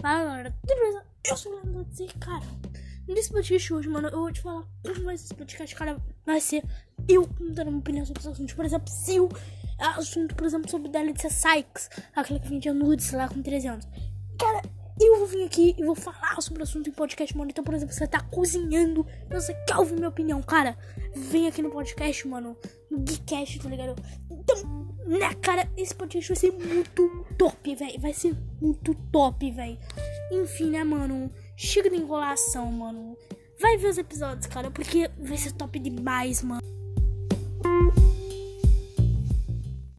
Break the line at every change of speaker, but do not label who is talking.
Fala galera, tudo beleza? Eu sou o Leandro dizer, cara. Nesse podcast hoje, mano, eu vou te falar como vai esse podcast, cara. Vai ser eu dando uma opinião sobre os assuntos. Por exemplo, se o assunto, por exemplo, sobre Delicia Sykes, aquela que vendia nudes lá com 13 anos. Cara, eu vou vir aqui e vou falar sobre o assunto em podcast, mano. Então, por exemplo, você tá cozinhando, você quer ouvir minha opinião, cara, vem aqui no podcast, mano, no Geekcast, tá ligado? Então, né, cara, esse podcast vai ser muito top, velho. Vai ser muito top, velho. Enfim, né, mano? Chega de enrolação, mano. Vai ver os episódios, cara, porque vai ser top demais, mano.